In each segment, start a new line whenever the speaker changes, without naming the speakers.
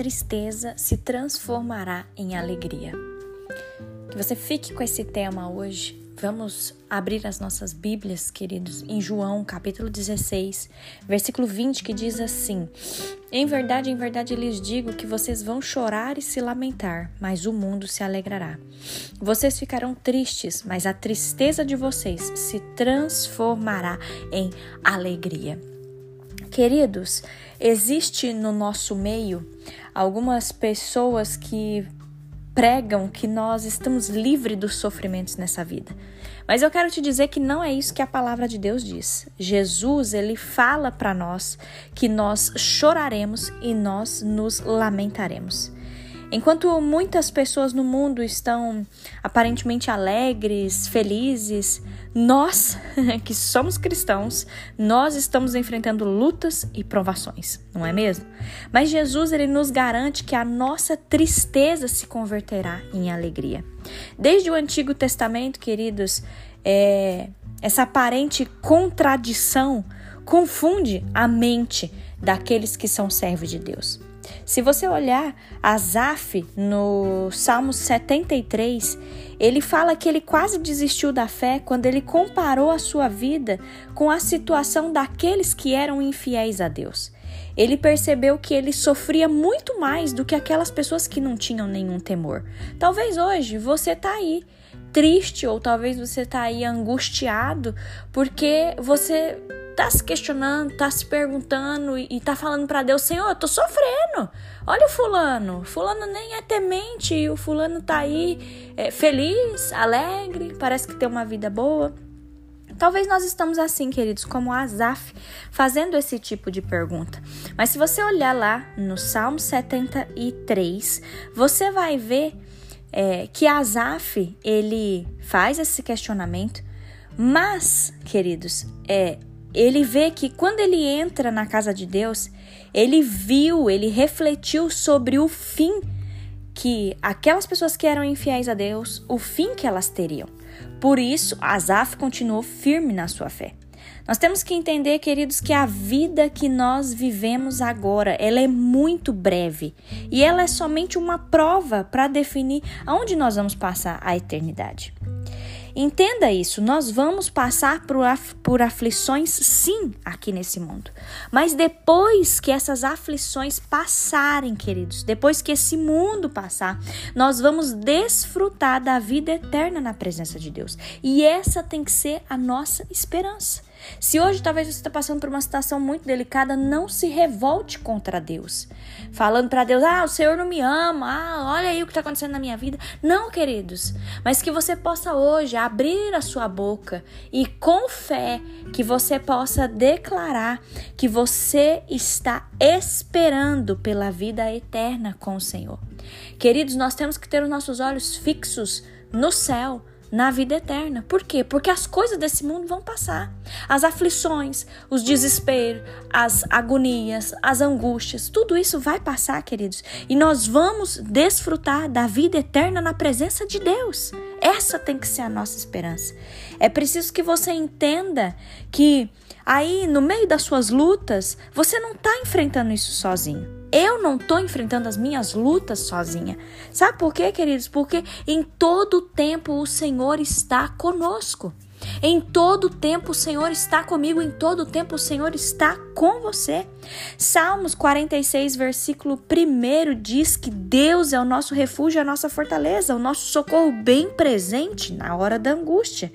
Tristeza se transformará em alegria. Que você fique com esse tema hoje. Vamos abrir as nossas Bíblias, queridos, em João, capítulo 16, versículo 20, que diz assim: Em verdade, em verdade lhes digo que vocês vão chorar e se lamentar, mas o mundo se alegrará. Vocês ficarão tristes, mas a tristeza de vocês se transformará em alegria. Queridos, existe no nosso meio algumas pessoas que pregam que nós estamos livres dos sofrimentos nessa vida. Mas eu quero te dizer que não é isso que a palavra de Deus diz. Jesus, ele fala para nós que nós choraremos e nós nos lamentaremos. Enquanto muitas pessoas no mundo estão aparentemente alegres, felizes, nós, que somos cristãos, nós estamos enfrentando lutas e provações, não é mesmo? Mas Jesus ele nos garante que a nossa tristeza se converterá em alegria. Desde o Antigo Testamento, queridos, é, essa aparente contradição confunde a mente daqueles que são servos de Deus. Se você olhar Asaf no Salmo 73, ele fala que ele quase desistiu da fé quando ele comparou a sua vida com a situação daqueles que eram infiéis a Deus. Ele percebeu que ele sofria muito mais do que aquelas pessoas que não tinham nenhum temor. Talvez hoje você está aí triste ou talvez você está aí angustiado porque você tá se questionando, tá se perguntando e tá falando para Deus, Senhor, eu tô sofrendo. Olha o fulano, fulano nem é temente e o fulano tá aí é, feliz, alegre, parece que tem uma vida boa. Talvez nós estamos assim, queridos, como Asaf, fazendo esse tipo de pergunta. Mas se você olhar lá no Salmo 73, você vai ver é, que Asaf ele faz esse questionamento, mas, queridos, é ele vê que quando ele entra na casa de Deus, ele viu, ele refletiu sobre o fim que aquelas pessoas que eram infiéis a Deus, o fim que elas teriam. Por isso, Asaf continuou firme na sua fé. Nós temos que entender, queridos, que a vida que nós vivemos agora, ela é muito breve e ela é somente uma prova para definir aonde nós vamos passar a eternidade. Entenda isso, nós vamos passar por, af por aflições sim aqui nesse mundo. Mas depois que essas aflições passarem, queridos, depois que esse mundo passar, nós vamos desfrutar da vida eterna na presença de Deus. E essa tem que ser a nossa esperança. Se hoje talvez você está passando por uma situação muito delicada, não se revolte contra Deus. Falando para Deus, ah, o Senhor não me ama, ah, olha aí o que está acontecendo na minha vida. Não, queridos, mas que você possa hoje abrir a sua boca e com fé que você possa declarar que você está esperando pela vida eterna com o Senhor. Queridos, nós temos que ter os nossos olhos fixos no céu na vida eterna. Por quê? Porque as coisas desse mundo vão passar. As aflições, os desesperos, as agonias, as angústias, tudo isso vai passar, queridos. E nós vamos desfrutar da vida eterna na presença de Deus. Essa tem que ser a nossa esperança. É preciso que você entenda que aí, no meio das suas lutas, você não está enfrentando isso sozinho. Eu não estou enfrentando as minhas lutas sozinha. Sabe por quê, queridos? Porque em todo tempo o Senhor está conosco. Em todo tempo o Senhor está comigo, em todo tempo o Senhor está com você. Salmos 46, versículo 1 diz que Deus é o nosso refúgio, a nossa fortaleza, o nosso socorro bem presente na hora da angústia.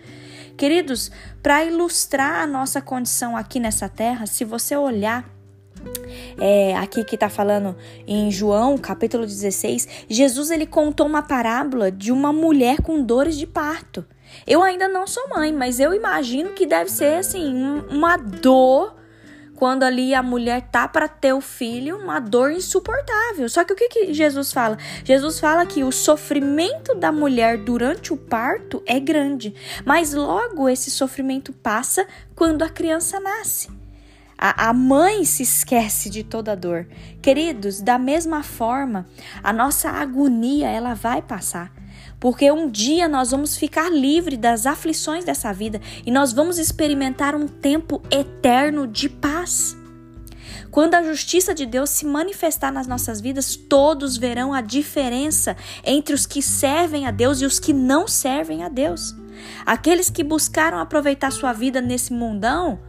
Queridos, para ilustrar a nossa condição aqui nessa terra, se você olhar é, aqui que está falando em João, capítulo 16, Jesus ele contou uma parábola de uma mulher com dores de parto. Eu ainda não sou mãe, mas eu imagino que deve ser assim uma dor quando ali a mulher tá para ter o filho, uma dor insuportável. Só que o que, que Jesus fala? Jesus fala que o sofrimento da mulher durante o parto é grande, mas logo esse sofrimento passa quando a criança nasce. A, a mãe se esquece de toda a dor. Queridos, da mesma forma, a nossa agonia ela vai passar. Porque um dia nós vamos ficar livres das aflições dessa vida e nós vamos experimentar um tempo eterno de paz. Quando a justiça de Deus se manifestar nas nossas vidas, todos verão a diferença entre os que servem a Deus e os que não servem a Deus. Aqueles que buscaram aproveitar sua vida nesse mundão,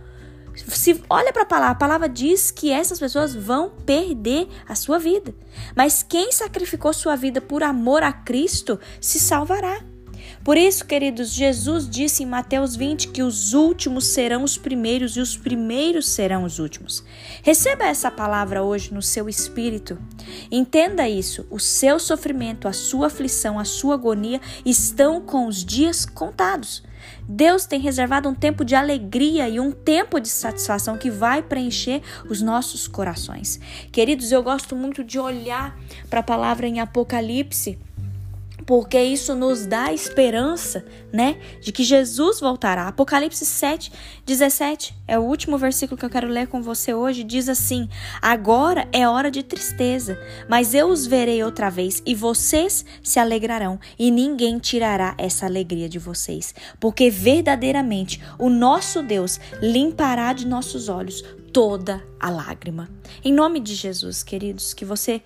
se olha para a palavra, a palavra diz que essas pessoas vão perder a sua vida. Mas quem sacrificou sua vida por amor a Cristo se salvará. Por isso, queridos, Jesus disse em Mateus 20 que os últimos serão os primeiros e os primeiros serão os últimos. Receba essa palavra hoje no seu espírito. Entenda isso: o seu sofrimento, a sua aflição, a sua agonia estão com os dias contados. Deus tem reservado um tempo de alegria e um tempo de satisfação que vai preencher os nossos corações. Queridos, eu gosto muito de olhar para a palavra em Apocalipse porque isso nos dá esperança, né, de que Jesus voltará. Apocalipse 7, 17 é o último versículo que eu quero ler com você hoje. Diz assim: Agora é hora de tristeza, mas eu os verei outra vez e vocês se alegrarão, e ninguém tirará essa alegria de vocês, porque verdadeiramente o nosso Deus limpará de nossos olhos toda a lágrima. Em nome de Jesus, queridos, que você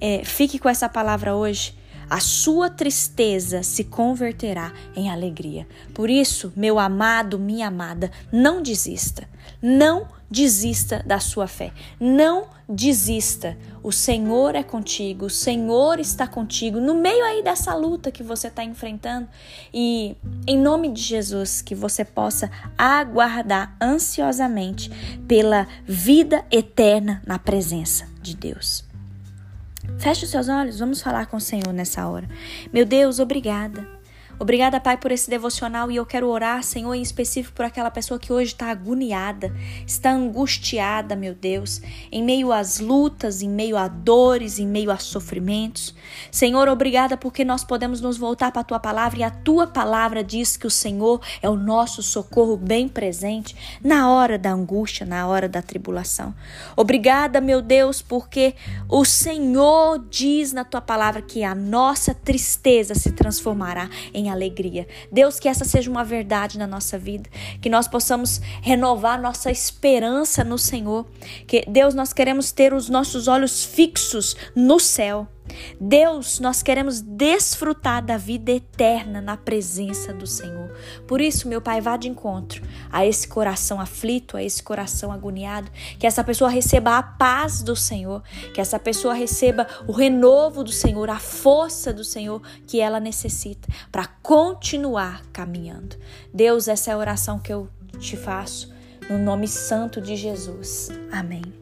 é, fique com essa palavra hoje a sua tristeza se converterá em alegria. Por isso, meu amado, minha amada, não desista. Não desista da sua fé. Não desista. O Senhor é contigo, o Senhor está contigo no meio aí dessa luta que você está enfrentando. E em nome de Jesus, que você possa aguardar ansiosamente pela vida eterna na presença de Deus. Feche os seus olhos, vamos falar com o Senhor nessa hora. Meu Deus, obrigada. Obrigada, Pai, por esse devocional e eu quero orar, Senhor, em específico por aquela pessoa que hoje está agoniada, está angustiada, meu Deus, em meio às lutas, em meio a dores, em meio a sofrimentos. Senhor, obrigada porque nós podemos nos voltar para a tua palavra e a tua palavra diz que o Senhor é o nosso socorro bem presente na hora da angústia, na hora da tribulação. Obrigada, meu Deus, porque o Senhor diz na tua palavra que a nossa tristeza se transformará em alegria. Deus, que essa seja uma verdade na nossa vida, que nós possamos renovar nossa esperança no Senhor. Que Deus, nós queremos ter os nossos olhos fixos no céu. Deus, nós queremos desfrutar da vida eterna na presença do Senhor. Por isso, meu Pai, vá de encontro a esse coração aflito, a esse coração agoniado, que essa pessoa receba a paz do Senhor, que essa pessoa receba o renovo do Senhor, a força do Senhor que ela necessita para continuar caminhando. Deus, essa é a oração que eu te faço, no nome santo de Jesus. Amém.